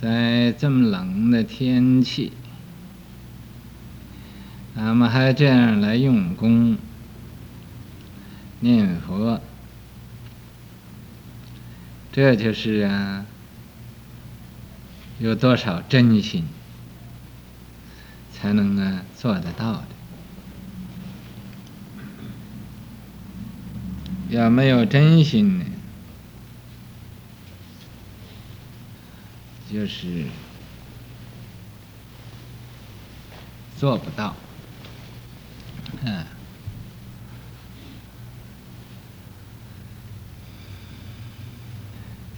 在这么冷的天气，咱们还这样来用功念佛，这就是啊，有多少真心。才能啊做得到的？要没有真心呢？就是做不到，嗯，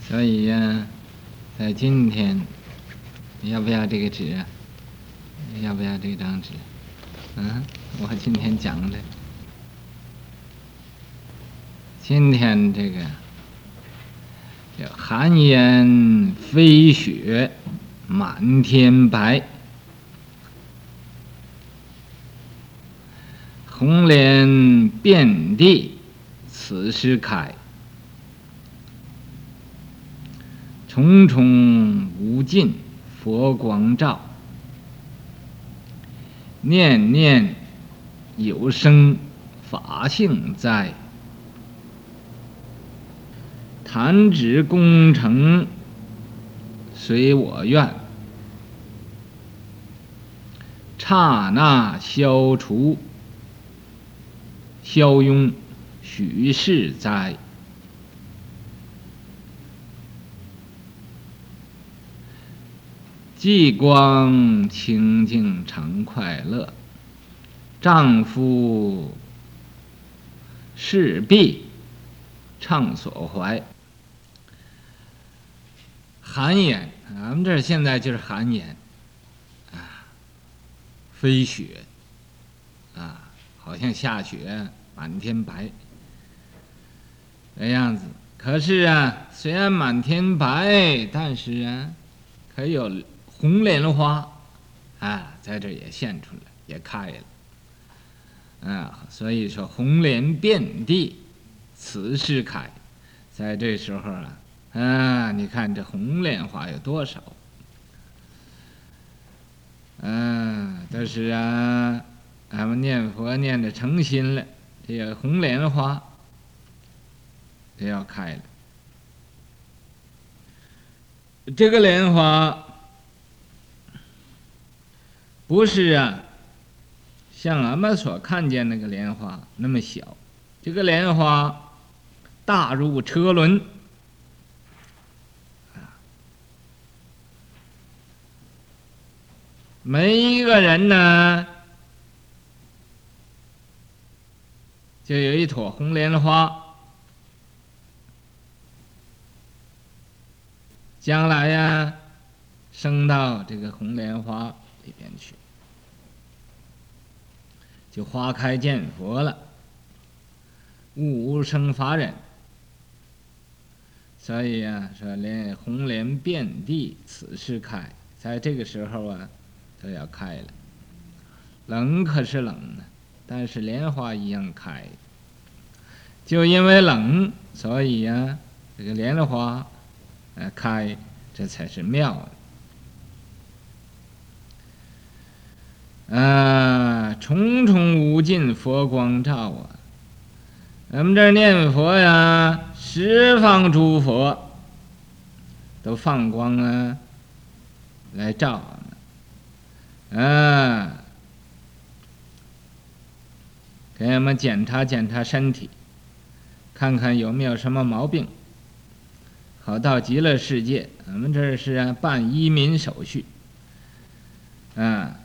所以呀，在今天，你要不要这个纸啊？要不要这张纸？嗯，我今天讲的，今天这个。寒烟飞雪满天白，红莲遍地此时开。重重无尽佛光照，念念有生法性在。弹指功成随我愿，刹那消除消庸许是灾。霁光清净常快乐，丈夫侍婢畅所怀。寒眼，咱们这现在就是寒眼，啊，飞雪，啊，好像下雪，满天白，这样子。可是啊，虽然满天白，但是啊，可有红莲花，啊，在这也现出来，也开了，啊，所以说红莲遍地，此时开，在这时候啊。啊，你看这红莲花有多少？嗯、啊，都是啊，俺们念佛念的诚心了，这个红莲花都要开了。这个莲花不是啊，像俺们所看见那个莲花那么小，这个莲花大如车轮。每一个人呢，就有一朵红莲花。将来呀，升到这个红莲花里边去，就花开见佛了，悟无生法忍。所以啊，说连红莲遍地此时开，在这个时候啊。都要开了，冷可是冷呢，但是莲花一样开。就因为冷，所以呀、啊，这个莲花，呃，开，这才是妙的。啊，重重无尽佛光照啊！咱们这念佛呀，十方诸佛都放光啊，来照。啊，给我们检查检查身体，看看有没有什么毛病，好到极乐世界。我们这是，办移民手续，啊，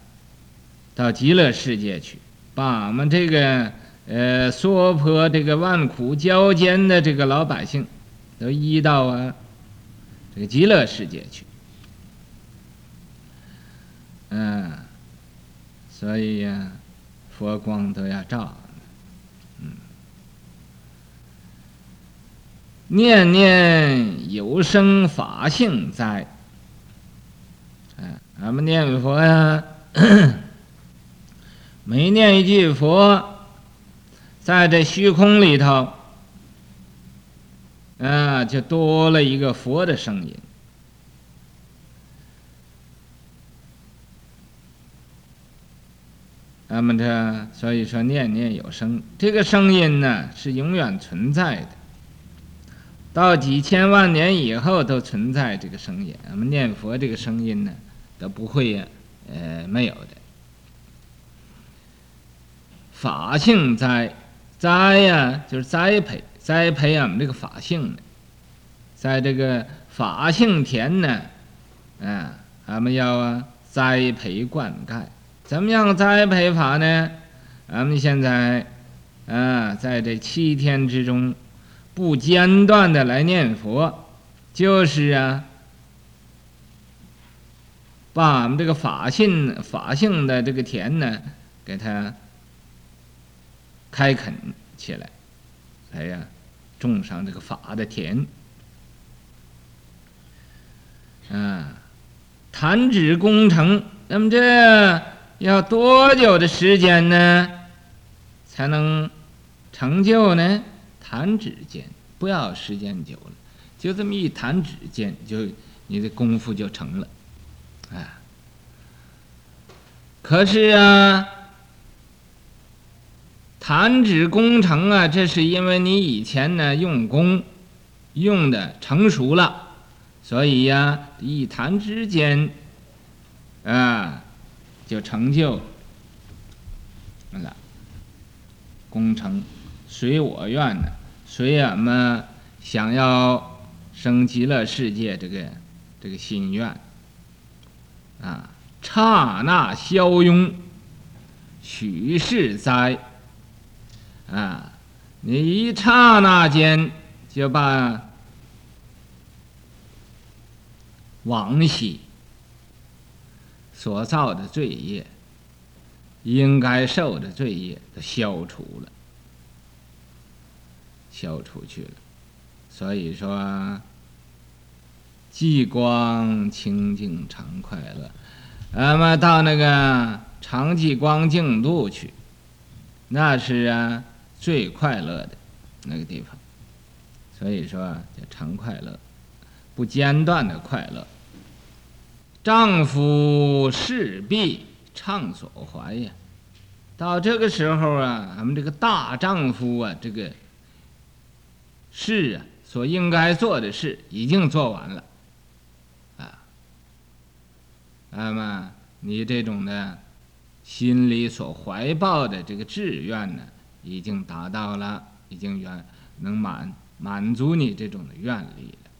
到极乐世界去，把我们这个呃娑婆这个万苦交煎的这个老百姓，都移到啊这个极乐世界去。嗯，所以呀，佛光都要照。嗯，念念有生法性在。嗯，俺们念佛呀，每念一句佛，在这虚空里头，啊，就多了一个佛的声音。那么这所以说念念有声，这个声音呢是永远存在的，到几千万年以后都存在这个声音。我们念佛这个声音呢都不会，呃，没有的。法性栽，栽呀就是栽培，栽培我们这个法性呢，在这个法性田呢，啊，俺们要啊栽培灌溉。怎么样栽培法呢？俺们现在，啊，在这七天之中，不间断的来念佛，就是啊，把我们这个法性法性的这个田呢，给它开垦起来，哎呀，种上这个法的田，啊，弹指工程，那么这。要多久的时间呢，才能成就呢？弹指间，不要时间久了，就这么一弹指间，就你的功夫就成了，啊。可是啊，弹指功成啊，这是因为你以前呢用功用的成熟了，所以呀，一弹之间，啊。就成就了，功成随我愿呢，随俺们想要升极乐世界这个这个心愿啊，刹那消庸，许是哉啊！你一刹那间就把往昔。所造的罪业，应该受的罪业都消除了，消除去了。所以说，极光清净常快乐。那么到那个常寂光净度去，那是啊最快乐的那个地方。所以说叫常快乐，不间断的快乐。丈夫势必畅所怀呀，到这个时候啊，咱们这个大丈夫啊，这个事啊，所应该做的事已经做完了，啊，那么你这种的，心里所怀抱的这个志愿呢，已经达到了，已经愿能满满足你这种的愿力了。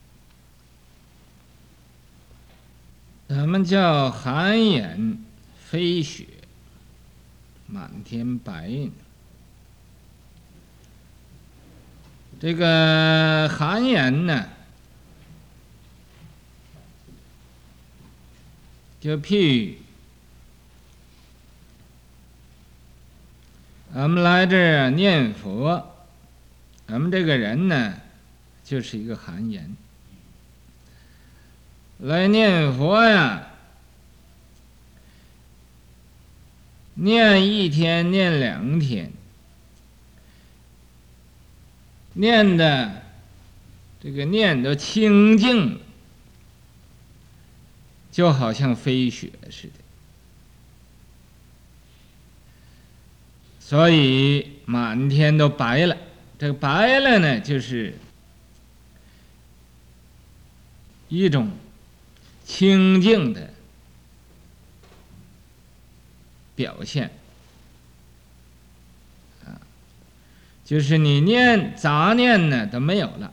咱们叫寒眼飞雪，满天白云。这个寒眼呢，就譬如俺们来这儿念佛，咱们这个人呢，就是一个寒眼。来念佛呀，念一天，念两天，念的这个念都清净了，就好像飞雪似的。所以满天都白了，这个白了呢，就是一种。清净的表现，就是你念杂念呢都没有了，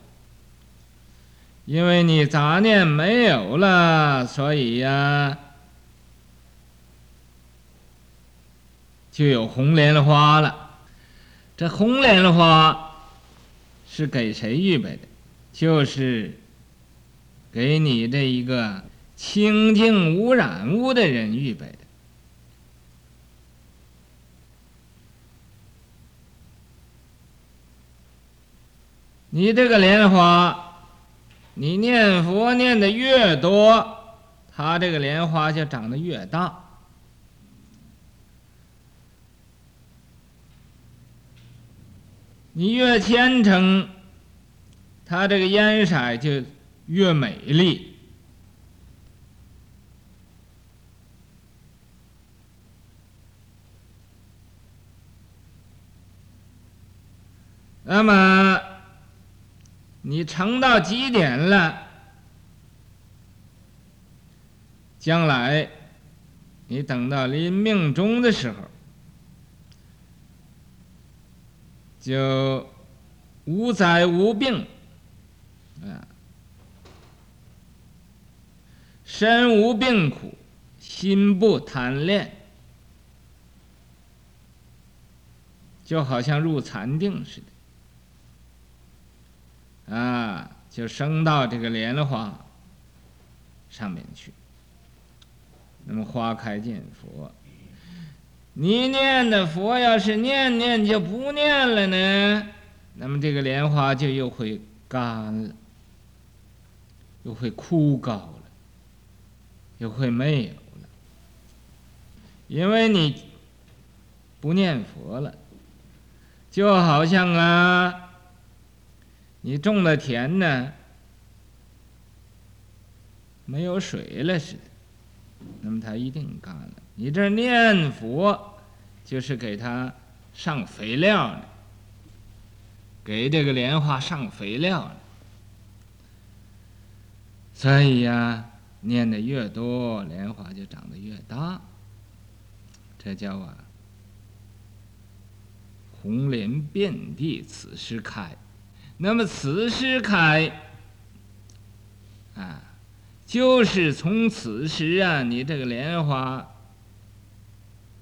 因为你杂念没有了，所以呀，就有红莲花了。这红莲花是给谁预备的？就是给你这一个。清净无染污的人预备的，你这个莲花，你念佛念的越多，它这个莲花就长得越大。你越虔诚，它这个烟色就越美丽。那么，你诚到极点了，将来你等到临命终的时候，就无灾无病，啊，身无病苦，心不贪恋，就好像入禅定似的。啊，就升到这个莲花上面去。那么花开见佛，你念的佛要是念念就不念了呢，那么这个莲花就又会干了，又会枯槁了，又会没有了，因为你不念佛了，就好像啊。你种的田呢，没有水了似的，那么它一定干了。你这念佛，就是给他上肥料呢，给这个莲花上肥料呢。所以呀，念的越多，莲花就长得越大。这叫啊，红莲遍地此时开。那么此时开，啊，就是从此时啊，你这个莲花，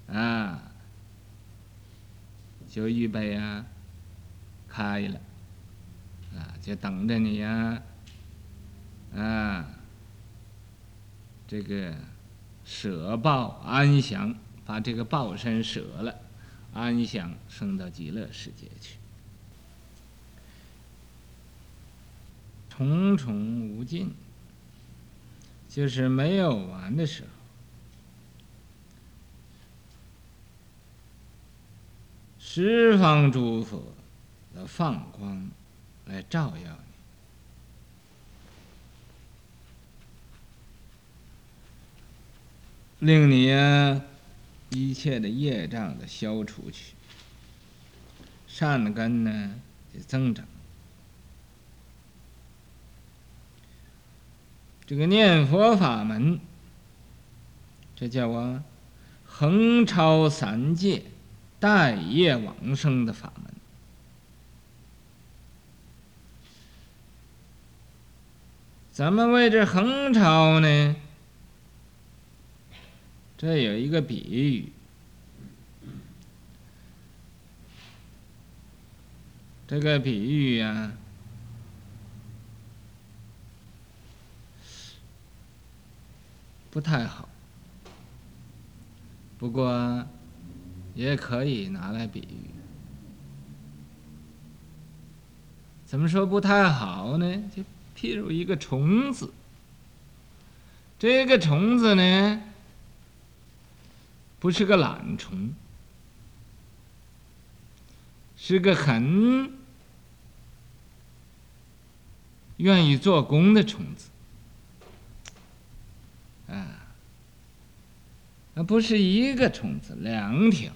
啊，就预备啊，开了，啊，就等着你呀，啊，这个舍报安详，把这个报身舍了，安详升到极乐世界去。重重无尽，就是没有完的时候。十方诸佛的放光来照耀你，令你呀一切的业障的消除去，善根呢就增长。这个念佛法门，这叫啊，横超三界、待业往生的法门。怎么为之横超呢？这有一个比喻，这个比喻、啊。不太好，不过也可以拿来比喻。怎么说不太好呢？就譬如一个虫子，这个虫子呢，不是个懒虫，是个很愿意做工的虫子。啊，不是一个虫子，两条。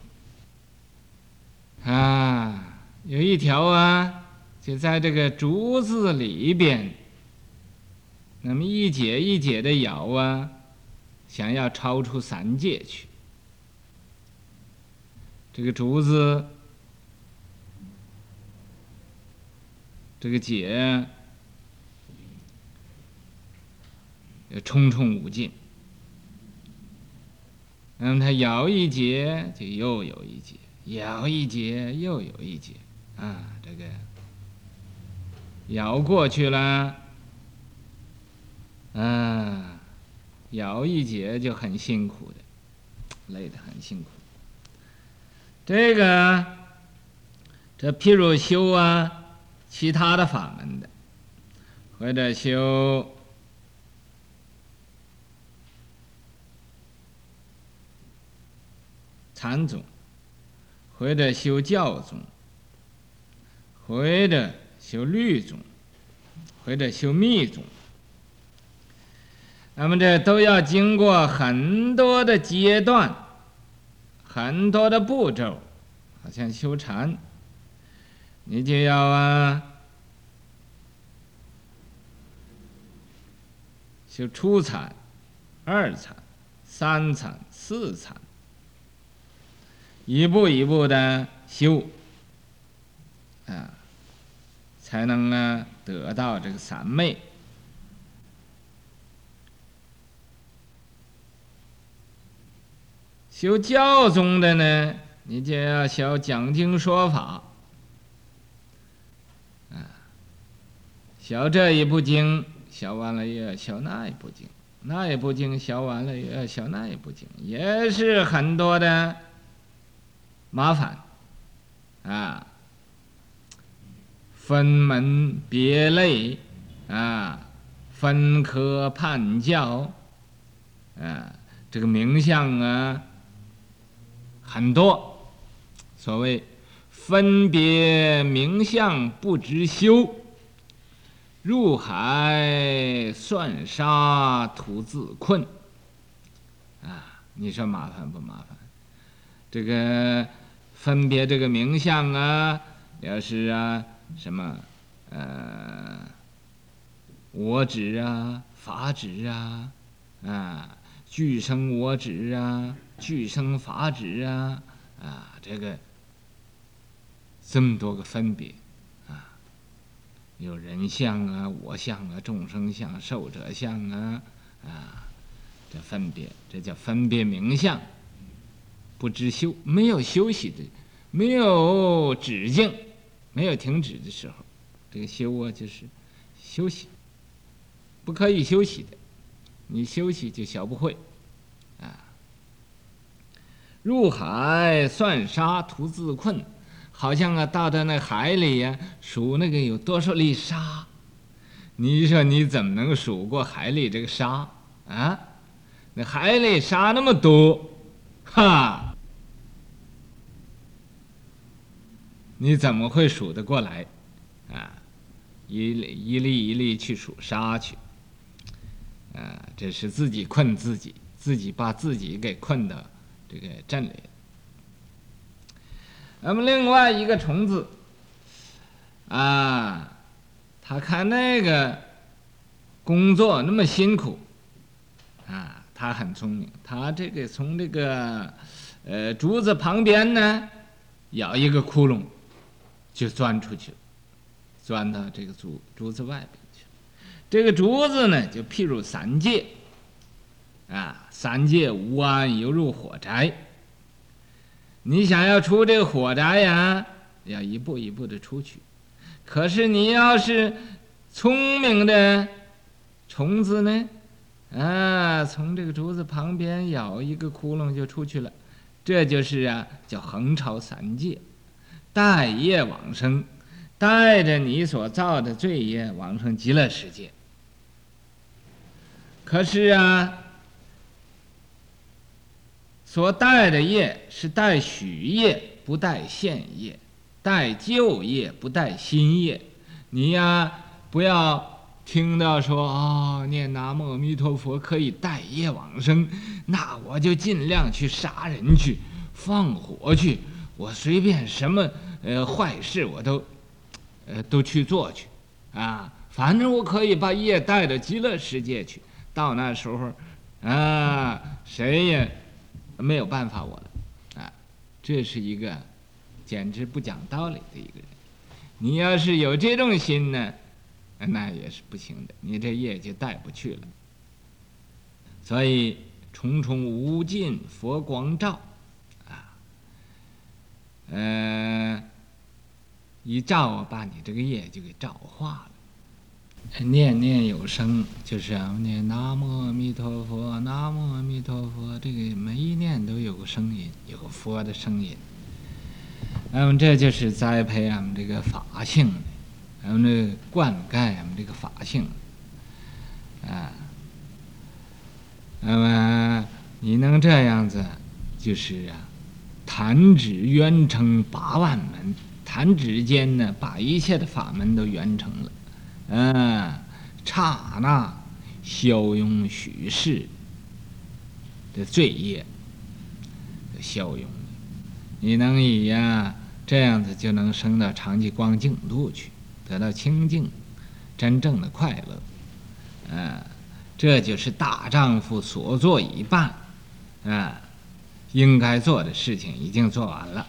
啊，有一条啊，就在这个竹子里边，那么一节一节的咬啊，想要超出三界去。这个竹子，这个节，也重重无尽。那么它咬一节，就又有一节；咬一节，又有一节。啊，这个咬过去了，啊，咬一节就很辛苦的，累得很辛苦。这个，这譬如修啊，其他的法门的，或者修。禅宗，或者修教宗，或者修律宗，或者修密宗。那么这都要经过很多的阶段，很多的步骤，好像修禅，你就要啊，修初禅、二禅、三禅、四禅，一步一步的修，啊，才能呢得到这个三昧。修教宗的呢，你就要学讲经说法，啊，学这一部经，学完了又要学那一部经，那一部经学完了又要学那一部经，也是很多的麻烦，啊，分门别类，啊，分科判教，啊，这个名相啊。很多，所谓分别名相不知修，入海算沙徒自困。啊，你说麻烦不麻烦？这个分别这个名相啊，要是啊什么呃，我指啊，法指啊，啊。俱生我指啊，俱生法指啊，啊，这个这么多个分别啊，有人相啊，我相啊，众生相、寿者相啊，啊，这分别，这叫分别名相，不知修，没有休息的，没有止境，没有停止的时候，这个修啊就是休息，不可以休息的。你休息就学不会，啊！入海算沙徒自困，好像啊，到到那海里呀，数那个有多少粒沙，你说你怎么能数过海里这个沙啊？那海里沙那么多，哈，你怎么会数得过来？啊，一粒一粒一粒去数沙去。啊，这是自己困自己，自己把自己给困到这个阵里。那么另外一个虫子，啊，他看那个工作那么辛苦，啊，他很聪明，他这个从这个呃竹子旁边呢，咬一个窟窿，就钻出去了，钻到这个竹竹子外边去。这个竹子呢，就譬如三界，啊，三界无安，犹如火宅。你想要出这个火宅呀，要一步一步的出去。可是你要是聪明的虫子呢，啊，从这个竹子旁边咬一个窟窿就出去了。这就是啊，叫横超三界，带业往生，带着你所造的罪业往生极乐世界。可是啊，所带的业是带许业，不带现业；带旧业，不带新业。你呀，不要听到说啊、哦，念南无阿弥陀佛可以带业往生，那我就尽量去杀人去，放火去，我随便什么呃坏事我都呃都去做去，啊，反正我可以把业带到极乐世界去。到那时候，啊，谁也没有办法我了，啊，这是一个简直不讲道理的一个人。你要是有这种心呢，那也是不行的，你这业就带不去了。所以重重无尽佛光照，呃，一照把你这个业就给照化了。念念有声，就是啊，念南无阿弥陀佛，南无阿弥陀佛。这个每一念都有个声音，有佛的声音。那么这就是栽培俺们这个法性，俺们这灌溉俺们这个法性。啊，那么你能这样子，就是啊，弹指圆成八万门，弹指间呢，把一切的法门都圆成了，嗯，刹那消融许世的罪业的消用，你能以呀这样子就能升到常寂光净土去，得到清净真正的快乐，嗯，这就是大丈夫所做已办，嗯，应该做的事情已经做完了，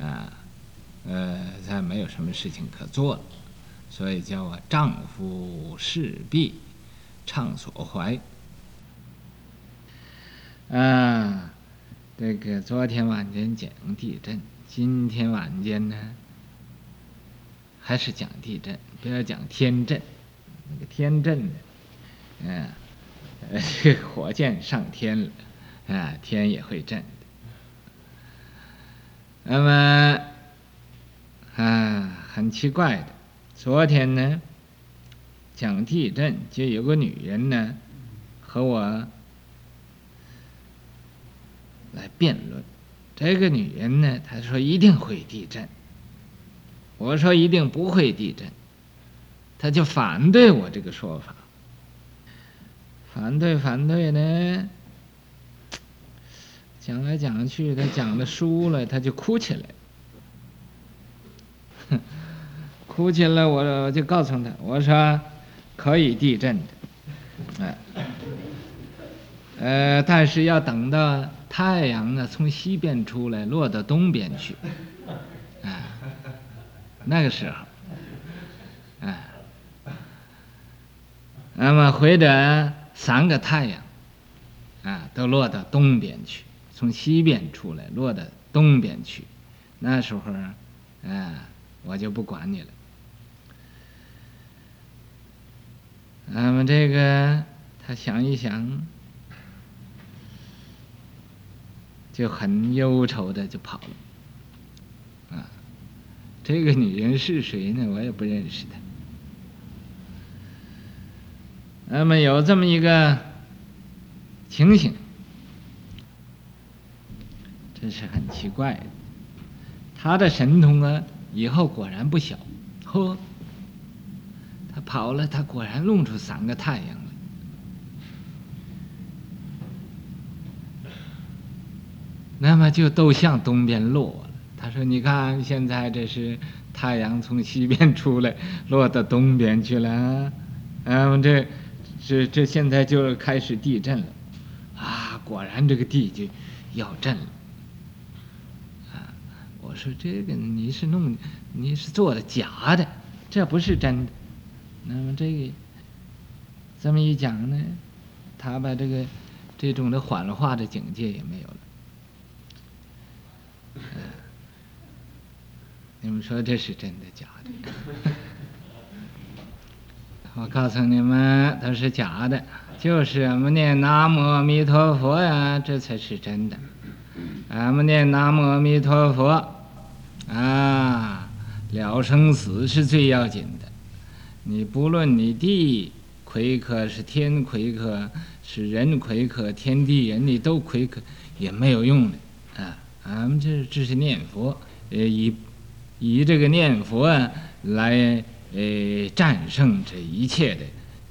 啊。呃，再没有什么事情可做了，所以叫我丈夫事毕，畅所怀。啊，这个昨天晚间讲地震，今天晚间呢，还是讲地震，不要讲天震。那个天震呢，嗯，呃，这个火箭上天了，啊，天也会震。那么。啊，很奇怪的。昨天呢，讲地震，就有个女人呢，和我来辩论。这个女人呢，她说一定会地震。我说一定不会地震，她就反对我这个说法。反对反对呢，讲来讲去，他讲的输了，他就哭起来。哭起来，我就告诉他，我说可以地震的，哎，呃，但是要等到太阳呢从西边出来，落到东边去，哎，那个时候，哎，那么或者三个太阳，啊，都落到东边去，从西边出来，落到东边去，那时候，哎，我就不管你了。那么这个，他想一想，就很忧愁的就跑了。啊，这个女人是谁呢？我也不认识她。那么有这么一个情形，真是很奇怪的。他的神通啊，以后果然不小，呵。他跑了，他果然弄出三个太阳来，那么就都向东边落了。他说：“你看，现在这是太阳从西边出来，落到东边去了。嗯，这这这现在就开始地震了，啊，果然这个地就要震了。我说这个你是弄，你是做的假的，这不是真的。”那么这个这么一讲呢，他把这个这种的幻化的境界也没有了。你们说这是真的假的？我告诉你们，它是假的，就是俺们念南无阿弥陀佛呀，这才是真的。俺们念南无阿弥陀佛，啊，了生死是最要紧的。你不论你地亏克是天亏克是人亏克，天地人你都亏克也没有用的啊！俺们这这是念佛，呃，以以这个念佛啊来呃战胜这一切的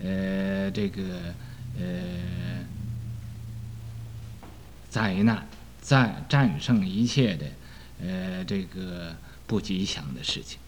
呃这个呃灾难，战战胜一切的呃这个不吉祥的事情。